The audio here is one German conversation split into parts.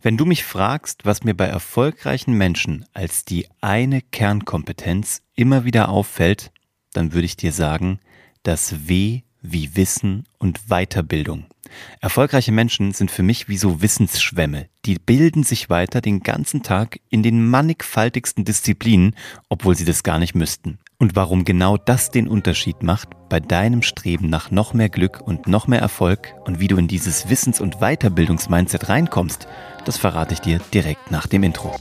Wenn du mich fragst, was mir bei erfolgreichen Menschen als die eine Kernkompetenz immer wieder auffällt, dann würde ich dir sagen, das W wie Wissen und Weiterbildung. Erfolgreiche Menschen sind für mich wie so Wissensschwämme. Die bilden sich weiter den ganzen Tag in den mannigfaltigsten Disziplinen, obwohl sie das gar nicht müssten. Und warum genau das den Unterschied macht bei deinem Streben nach noch mehr Glück und noch mehr Erfolg und wie du in dieses Wissens- und Weiterbildungsmindset reinkommst, das verrate ich dir direkt nach dem Intro.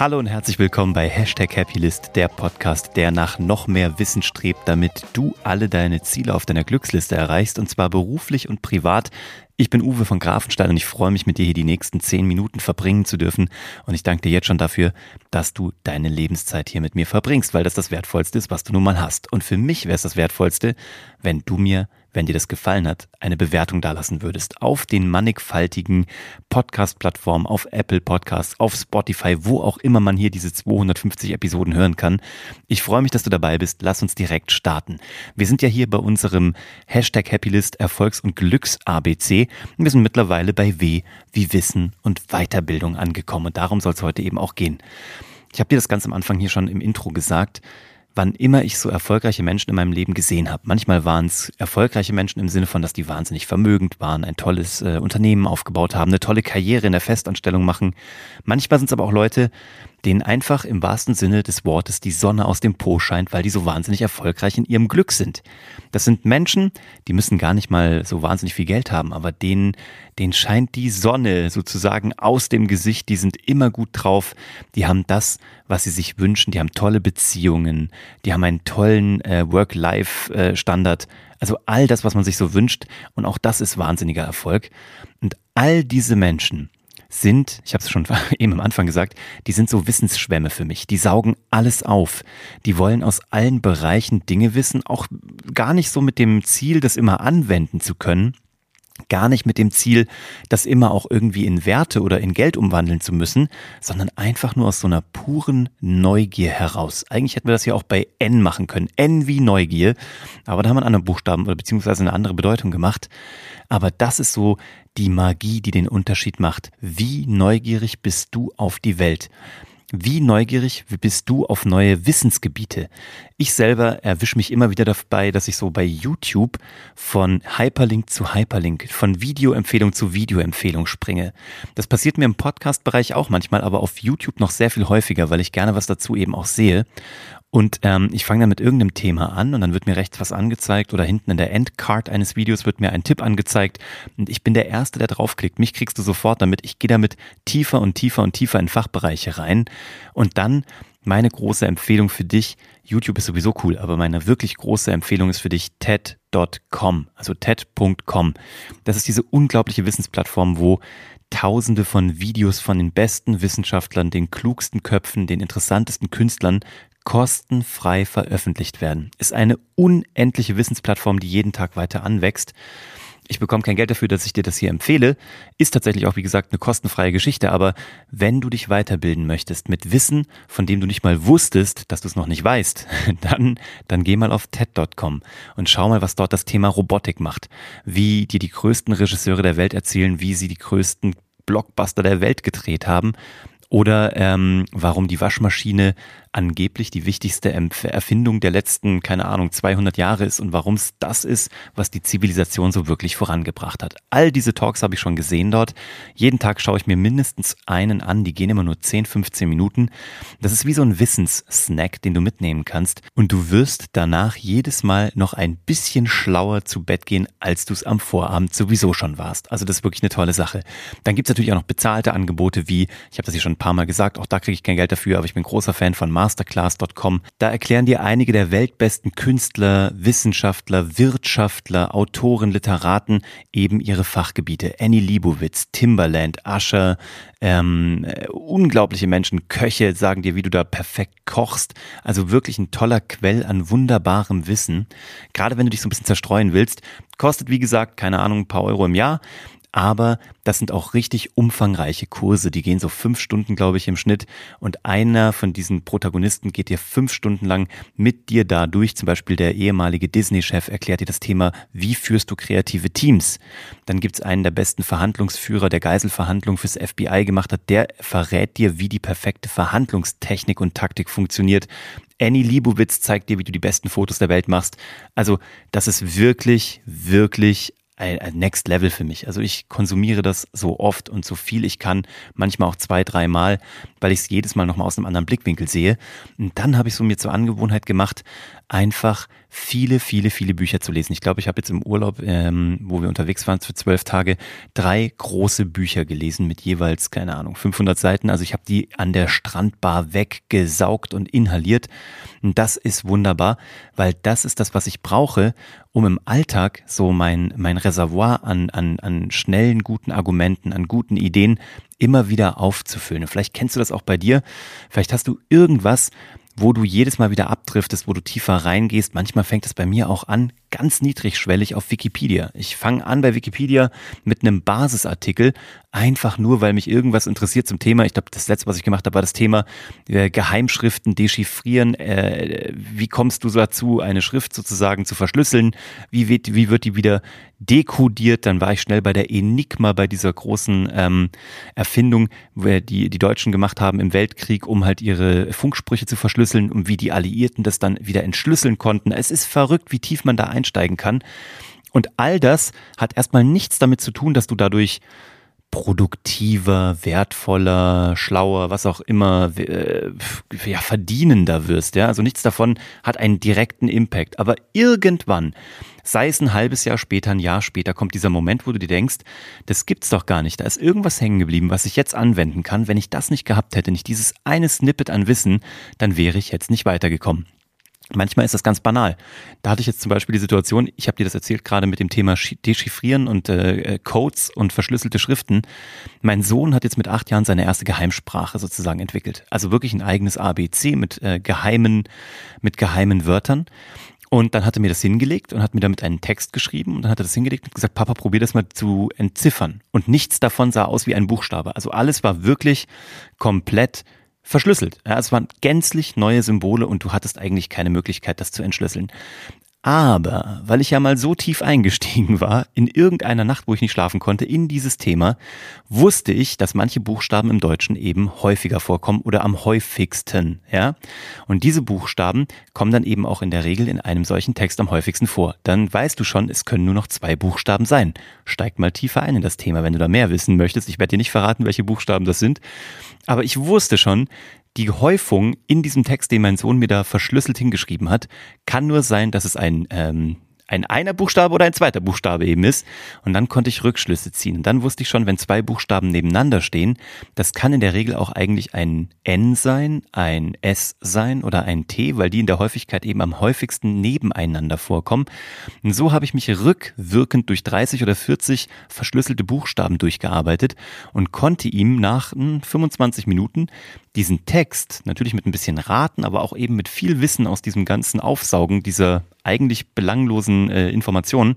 Hallo und herzlich willkommen bei Hashtag Happylist, der Podcast, der nach noch mehr Wissen strebt, damit du alle deine Ziele auf deiner Glücksliste erreichst und zwar beruflich und privat. Ich bin Uwe von Grafenstein und ich freue mich mit dir hier die nächsten zehn Minuten verbringen zu dürfen und ich danke dir jetzt schon dafür, dass du deine Lebenszeit hier mit mir verbringst, weil das das Wertvollste ist, was du nun mal hast. Und für mich wäre es das Wertvollste, wenn du mir wenn dir das gefallen hat, eine Bewertung dalassen würdest auf den mannigfaltigen Podcast-Plattformen, auf Apple Podcasts, auf Spotify, wo auch immer man hier diese 250 Episoden hören kann. Ich freue mich, dass du dabei bist. Lass uns direkt starten. Wir sind ja hier bei unserem Hashtag Happylist Erfolgs- und Glücks-ABC. Wir sind mittlerweile bei W wie Wissen und Weiterbildung angekommen. Und darum soll es heute eben auch gehen. Ich habe dir das ganz am Anfang hier schon im Intro gesagt wann immer ich so erfolgreiche Menschen in meinem Leben gesehen habe. Manchmal waren es erfolgreiche Menschen im Sinne von, dass die wahnsinnig vermögend waren, ein tolles äh, Unternehmen aufgebaut haben, eine tolle Karriere in der Festanstellung machen. Manchmal sind es aber auch Leute, denen einfach im wahrsten Sinne des Wortes die Sonne aus dem Po scheint, weil die so wahnsinnig erfolgreich in ihrem Glück sind. Das sind Menschen, die müssen gar nicht mal so wahnsinnig viel Geld haben, aber denen, denen scheint die Sonne sozusagen aus dem Gesicht, die sind immer gut drauf, die haben das, was sie sich wünschen, die haben tolle Beziehungen, die haben einen tollen äh, Work-Life-Standard, also all das, was man sich so wünscht und auch das ist wahnsinniger Erfolg. Und all diese Menschen, sind, ich habe es schon eben am Anfang gesagt, die sind so Wissensschwämme für mich. Die saugen alles auf. Die wollen aus allen Bereichen Dinge wissen, auch gar nicht so mit dem Ziel, das immer anwenden zu können, gar nicht mit dem Ziel, das immer auch irgendwie in Werte oder in Geld umwandeln zu müssen, sondern einfach nur aus so einer puren Neugier heraus. Eigentlich hätten wir das ja auch bei N machen können. N wie Neugier. Aber da haben wir einen anderen Buchstaben oder beziehungsweise eine andere Bedeutung gemacht. Aber das ist so die Magie, die den Unterschied macht. Wie neugierig bist du auf die Welt? Wie neugierig bist du auf neue Wissensgebiete? Ich selber erwische mich immer wieder dabei, dass ich so bei YouTube von Hyperlink zu Hyperlink, von Videoempfehlung zu Videoempfehlung springe. Das passiert mir im Podcast-Bereich auch manchmal, aber auf YouTube noch sehr viel häufiger, weil ich gerne was dazu eben auch sehe. Und ähm, ich fange dann mit irgendeinem Thema an und dann wird mir rechts was angezeigt oder hinten in der Endcard eines Videos wird mir ein Tipp angezeigt und ich bin der Erste, der draufklickt. Mich kriegst du sofort damit. Ich gehe damit tiefer und tiefer und tiefer in Fachbereiche rein und dann meine große Empfehlung für dich, YouTube ist sowieso cool, aber meine wirklich große Empfehlung ist für dich TED.com, also TED.com. Das ist diese unglaubliche Wissensplattform, wo Tausende von Videos von den besten Wissenschaftlern, den klugsten Köpfen, den interessantesten Künstlern kostenfrei veröffentlicht werden. Ist eine unendliche Wissensplattform, die jeden Tag weiter anwächst. Ich bekomme kein Geld dafür, dass ich dir das hier empfehle. Ist tatsächlich auch, wie gesagt, eine kostenfreie Geschichte. Aber wenn du dich weiterbilden möchtest mit Wissen, von dem du nicht mal wusstest, dass du es noch nicht weißt, dann, dann geh mal auf TED.com und schau mal, was dort das Thema Robotik macht. Wie dir die größten Regisseure der Welt erzählen, wie sie die größten Blockbuster der Welt gedreht haben oder ähm, warum die Waschmaschine angeblich die wichtigste Erfindung der letzten, keine Ahnung, 200 Jahre ist und warum es das ist, was die Zivilisation so wirklich vorangebracht hat. All diese Talks habe ich schon gesehen dort. Jeden Tag schaue ich mir mindestens einen an, die gehen immer nur 10, 15 Minuten. Das ist wie so ein Wissenssnack, den du mitnehmen kannst und du wirst danach jedes Mal noch ein bisschen schlauer zu Bett gehen, als du es am Vorabend sowieso schon warst. Also das ist wirklich eine tolle Sache. Dann gibt es natürlich auch noch bezahlte Angebote wie, ich habe das hier schon ein paar Mal gesagt, auch da kriege ich kein Geld dafür, aber ich bin großer Fan von masterclass.com. Da erklären dir einige der weltbesten Künstler, Wissenschaftler, Wirtschaftler, Autoren, Literaten eben ihre Fachgebiete. Annie Leibovitz, Timberland, Usher, ähm, äh, unglaubliche Menschen, Köche sagen dir, wie du da perfekt kochst. Also wirklich ein toller Quell an wunderbarem Wissen. Gerade wenn du dich so ein bisschen zerstreuen willst, kostet wie gesagt, keine Ahnung, ein paar Euro im Jahr. Aber das sind auch richtig umfangreiche Kurse. Die gehen so fünf Stunden, glaube ich, im Schnitt. Und einer von diesen Protagonisten geht dir fünf Stunden lang mit dir da durch. Zum Beispiel der ehemalige Disney-Chef erklärt dir das Thema, wie führst du kreative Teams. Dann gibt's einen der besten Verhandlungsführer, der Geiselverhandlung fürs FBI gemacht hat. Der verrät dir, wie die perfekte Verhandlungstechnik und Taktik funktioniert. Annie Liebowitz zeigt dir, wie du die besten Fotos der Welt machst. Also das ist wirklich, wirklich ein, Next Level für mich. Also ich konsumiere das so oft und so viel ich kann, manchmal auch zwei, dreimal, weil ich es jedes Mal nochmal aus einem anderen Blickwinkel sehe. Und dann habe ich so mir zur Angewohnheit gemacht, einfach viele, viele, viele Bücher zu lesen. Ich glaube, ich habe jetzt im Urlaub, ähm, wo wir unterwegs waren für zwölf Tage, drei große Bücher gelesen mit jeweils, keine Ahnung, 500 Seiten. Also ich habe die an der Strandbar weggesaugt und inhaliert. Und das ist wunderbar, weil das ist das, was ich brauche, um im Alltag so mein, mein Reservoir an, an, an schnellen, guten Argumenten, an guten Ideen immer wieder aufzufüllen. Und vielleicht kennst du das auch bei dir. Vielleicht hast du irgendwas, wo du jedes Mal wieder abdriftest, wo du tiefer reingehst. Manchmal fängt es bei mir auch an, ganz niedrigschwellig auf Wikipedia. Ich fange an bei Wikipedia mit einem Basisartikel, einfach nur, weil mich irgendwas interessiert zum Thema. Ich glaube, das letzte, was ich gemacht habe, war das Thema äh, Geheimschriften dechiffrieren. Äh, wie kommst du dazu, eine Schrift sozusagen zu verschlüsseln? Wie wird, wie wird die wieder dekodiert? Dann war ich schnell bei der Enigma, bei dieser großen ähm, Erfindung, die die Deutschen gemacht haben im Weltkrieg, um halt ihre Funksprüche zu verschlüsseln und wie die Alliierten das dann wieder entschlüsseln konnten. Es ist verrückt, wie tief man da einsteigen kann. Und all das hat erstmal nichts damit zu tun, dass du dadurch produktiver, wertvoller, schlauer, was auch immer, äh, ja, verdienender wirst. Ja? Also nichts davon hat einen direkten Impact. Aber irgendwann, sei es ein halbes Jahr später, ein Jahr später, kommt dieser Moment, wo du dir denkst, das gibt's doch gar nicht. Da ist irgendwas hängen geblieben, was ich jetzt anwenden kann. Wenn ich das nicht gehabt hätte, nicht dieses eine Snippet an Wissen, dann wäre ich jetzt nicht weitergekommen. Manchmal ist das ganz banal. Da hatte ich jetzt zum Beispiel die Situation, ich habe dir das erzählt, gerade mit dem Thema Dechiffrieren und äh, Codes und verschlüsselte Schriften. Mein Sohn hat jetzt mit acht Jahren seine erste Geheimsprache sozusagen entwickelt. Also wirklich ein eigenes ABC mit äh, geheimen, mit geheimen Wörtern. Und dann hat er mir das hingelegt und hat mir damit einen Text geschrieben und dann hat er das hingelegt und gesagt, Papa, probier das mal zu entziffern. Und nichts davon sah aus wie ein Buchstabe. Also alles war wirklich komplett verschlüsselt. Ja, es waren gänzlich neue Symbole und du hattest eigentlich keine Möglichkeit, das zu entschlüsseln. Aber weil ich ja mal so tief eingestiegen war, in irgendeiner Nacht, wo ich nicht schlafen konnte, in dieses Thema, wusste ich, dass manche Buchstaben im Deutschen eben häufiger vorkommen oder am häufigsten, ja. Und diese Buchstaben kommen dann eben auch in der Regel in einem solchen Text am häufigsten vor. Dann weißt du schon, es können nur noch zwei Buchstaben sein. Steig mal tiefer ein in das Thema, wenn du da mehr wissen möchtest. Ich werde dir nicht verraten, welche Buchstaben das sind. Aber ich wusste schon, die Häufung in diesem Text, den mein Sohn mir da verschlüsselt hingeschrieben hat, kann nur sein, dass es ein ähm, ein einer Buchstabe oder ein zweiter Buchstabe eben ist. Und dann konnte ich Rückschlüsse ziehen. Und dann wusste ich schon, wenn zwei Buchstaben nebeneinander stehen, das kann in der Regel auch eigentlich ein N sein, ein S sein oder ein T, weil die in der Häufigkeit eben am häufigsten nebeneinander vorkommen. Und so habe ich mich rückwirkend durch 30 oder 40 verschlüsselte Buchstaben durchgearbeitet und konnte ihm nach 25 hm, Minuten diesen Text, natürlich mit ein bisschen Raten, aber auch eben mit viel Wissen aus diesem ganzen Aufsaugen dieser eigentlich belanglosen äh, Informationen,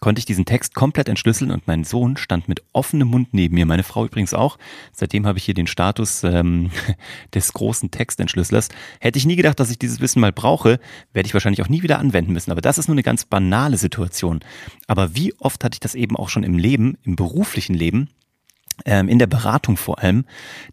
konnte ich diesen Text komplett entschlüsseln und mein Sohn stand mit offenem Mund neben mir, meine Frau übrigens auch. Seitdem habe ich hier den Status ähm, des großen Textentschlüsselers. Hätte ich nie gedacht, dass ich dieses Wissen mal brauche, werde ich wahrscheinlich auch nie wieder anwenden müssen. Aber das ist nur eine ganz banale Situation. Aber wie oft hatte ich das eben auch schon im Leben, im beruflichen Leben, in der Beratung vor allem,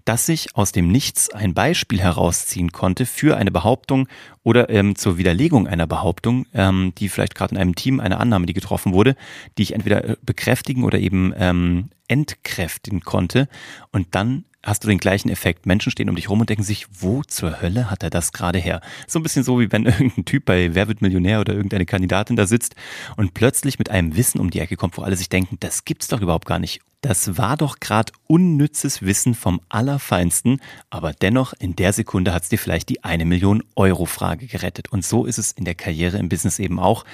dass ich aus dem Nichts ein Beispiel herausziehen konnte für eine Behauptung oder ähm, zur Widerlegung einer Behauptung, ähm, die vielleicht gerade in einem Team eine Annahme, die getroffen wurde, die ich entweder äh, bekräftigen oder eben ähm, entkräftigen konnte. Und dann hast du den gleichen Effekt. Menschen stehen um dich rum und denken sich, wo zur Hölle hat er das gerade her? So ein bisschen so, wie wenn irgendein Typ bei Wer wird Millionär oder irgendeine Kandidatin da sitzt und plötzlich mit einem Wissen um die Ecke kommt, wo alle sich denken, das gibt's doch überhaupt gar nicht. Das war doch gerade unnützes Wissen vom Allerfeinsten, aber dennoch in der Sekunde hat's dir vielleicht die eine Million Euro Frage gerettet. Und so ist es in der Karriere im Business eben auch.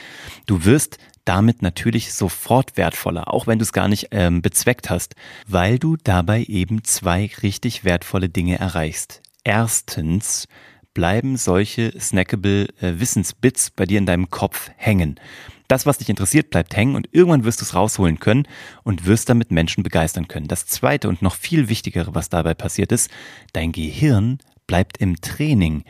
Du wirst damit natürlich sofort wertvoller, auch wenn du es gar nicht ähm, bezweckt hast, weil du dabei eben zwei richtig wertvolle Dinge erreichst. Erstens bleiben solche snackable äh, Wissensbits bei dir in deinem Kopf hängen. Das, was dich interessiert, bleibt hängen und irgendwann wirst du es rausholen können und wirst damit Menschen begeistern können. Das zweite und noch viel wichtigere, was dabei passiert ist, dein Gehirn bleibt im Training.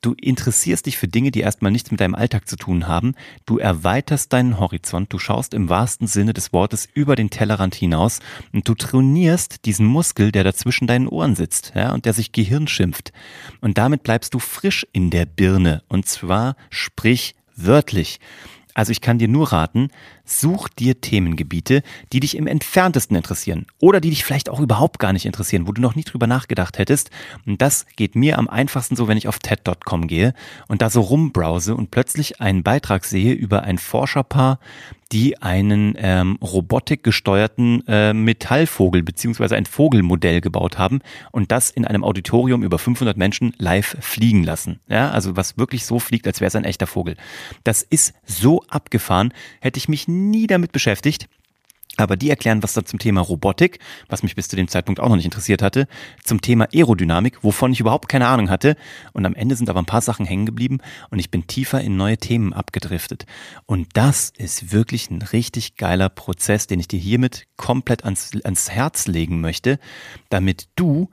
Du interessierst dich für Dinge, die erstmal nichts mit deinem Alltag zu tun haben. Du erweiterst deinen Horizont. Du schaust im wahrsten Sinne des Wortes über den Tellerrand hinaus und du trainierst diesen Muskel, der da zwischen deinen Ohren sitzt, ja, und der sich Gehirn schimpft. Und damit bleibst du frisch in der Birne. Und zwar sprich wörtlich. Also ich kann dir nur raten, such dir Themengebiete, die dich im entferntesten interessieren oder die dich vielleicht auch überhaupt gar nicht interessieren, wo du noch nie drüber nachgedacht hättest. Und das geht mir am einfachsten so, wenn ich auf TED.com gehe und da so rumbrowse und plötzlich einen Beitrag sehe über ein Forscherpaar, die einen ähm, robotikgesteuerten äh, Metallvogel beziehungsweise ein Vogelmodell gebaut haben und das in einem Auditorium über 500 Menschen live fliegen lassen. Ja, also was wirklich so fliegt, als wäre es ein echter Vogel. Das ist so abgefahren, hätte ich mich nie damit beschäftigt. Aber die erklären was da zum Thema Robotik, was mich bis zu dem Zeitpunkt auch noch nicht interessiert hatte, zum Thema Aerodynamik, wovon ich überhaupt keine Ahnung hatte. Und am Ende sind aber ein paar Sachen hängen geblieben und ich bin tiefer in neue Themen abgedriftet. Und das ist wirklich ein richtig geiler Prozess, den ich dir hiermit komplett ans, ans Herz legen möchte, damit du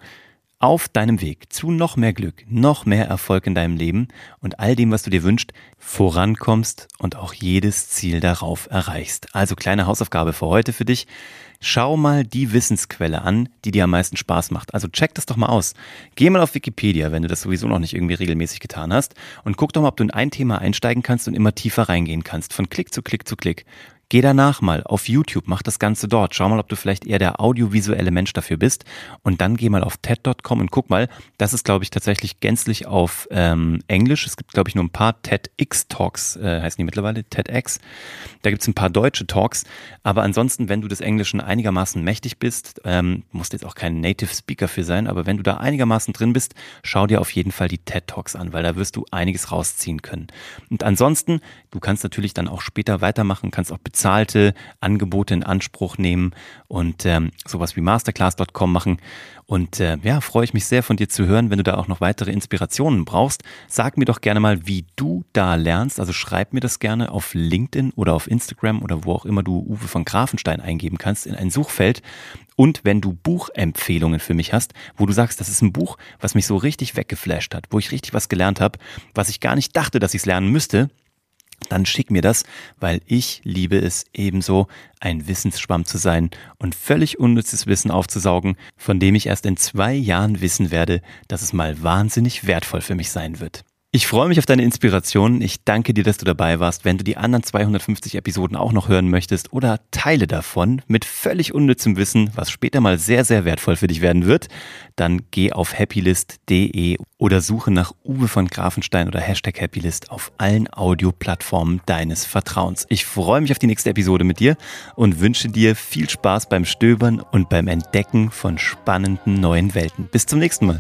auf deinem Weg zu noch mehr Glück, noch mehr Erfolg in deinem Leben und all dem, was du dir wünschst, vorankommst und auch jedes Ziel darauf erreichst. Also kleine Hausaufgabe für heute für dich. Schau mal die Wissensquelle an, die dir am meisten Spaß macht. Also check das doch mal aus. Geh mal auf Wikipedia, wenn du das sowieso noch nicht irgendwie regelmäßig getan hast und guck doch mal, ob du in ein Thema einsteigen kannst und immer tiefer reingehen kannst, von Klick zu Klick zu Klick. Geh danach mal auf YouTube, mach das Ganze dort. Schau mal, ob du vielleicht eher der audiovisuelle Mensch dafür bist. Und dann geh mal auf TED.com und guck mal. Das ist, glaube ich, tatsächlich gänzlich auf ähm, Englisch. Es gibt, glaube ich, nur ein paar TEDx-Talks, äh, heißen die mittlerweile, TEDx. Da gibt's ein paar deutsche Talks. Aber ansonsten, wenn du des Englischen einigermaßen mächtig bist, ähm, musst jetzt auch kein Native Speaker für sein, aber wenn du da einigermaßen drin bist, schau dir auf jeden Fall die TED-Talks an, weil da wirst du einiges rausziehen können. Und ansonsten, du kannst natürlich dann auch später weitermachen, kannst auch bezahlte Angebote in Anspruch nehmen und ähm, sowas wie masterclass.com machen. Und äh, ja, freue ich mich sehr von dir zu hören, wenn du da auch noch weitere Inspirationen brauchst. Sag mir doch gerne mal, wie du da lernst. Also schreib mir das gerne auf LinkedIn oder auf Instagram oder wo auch immer du Uwe von Grafenstein eingeben kannst in ein Suchfeld. Und wenn du Buchempfehlungen für mich hast, wo du sagst, das ist ein Buch, was mich so richtig weggeflasht hat, wo ich richtig was gelernt habe, was ich gar nicht dachte, dass ich es lernen müsste, dann schick mir das, weil ich liebe es ebenso, ein Wissensschwamm zu sein und völlig unnützes Wissen aufzusaugen, von dem ich erst in zwei Jahren wissen werde, dass es mal wahnsinnig wertvoll für mich sein wird. Ich freue mich auf deine Inspiration. Ich danke dir, dass du dabei warst. Wenn du die anderen 250 Episoden auch noch hören möchtest oder Teile davon mit völlig unnützem Wissen, was später mal sehr, sehr wertvoll für dich werden wird, dann geh auf happylist.de oder suche nach Uwe von Grafenstein oder Hashtag Happylist auf allen Audioplattformen deines Vertrauens. Ich freue mich auf die nächste Episode mit dir und wünsche dir viel Spaß beim Stöbern und beim Entdecken von spannenden neuen Welten. Bis zum nächsten Mal.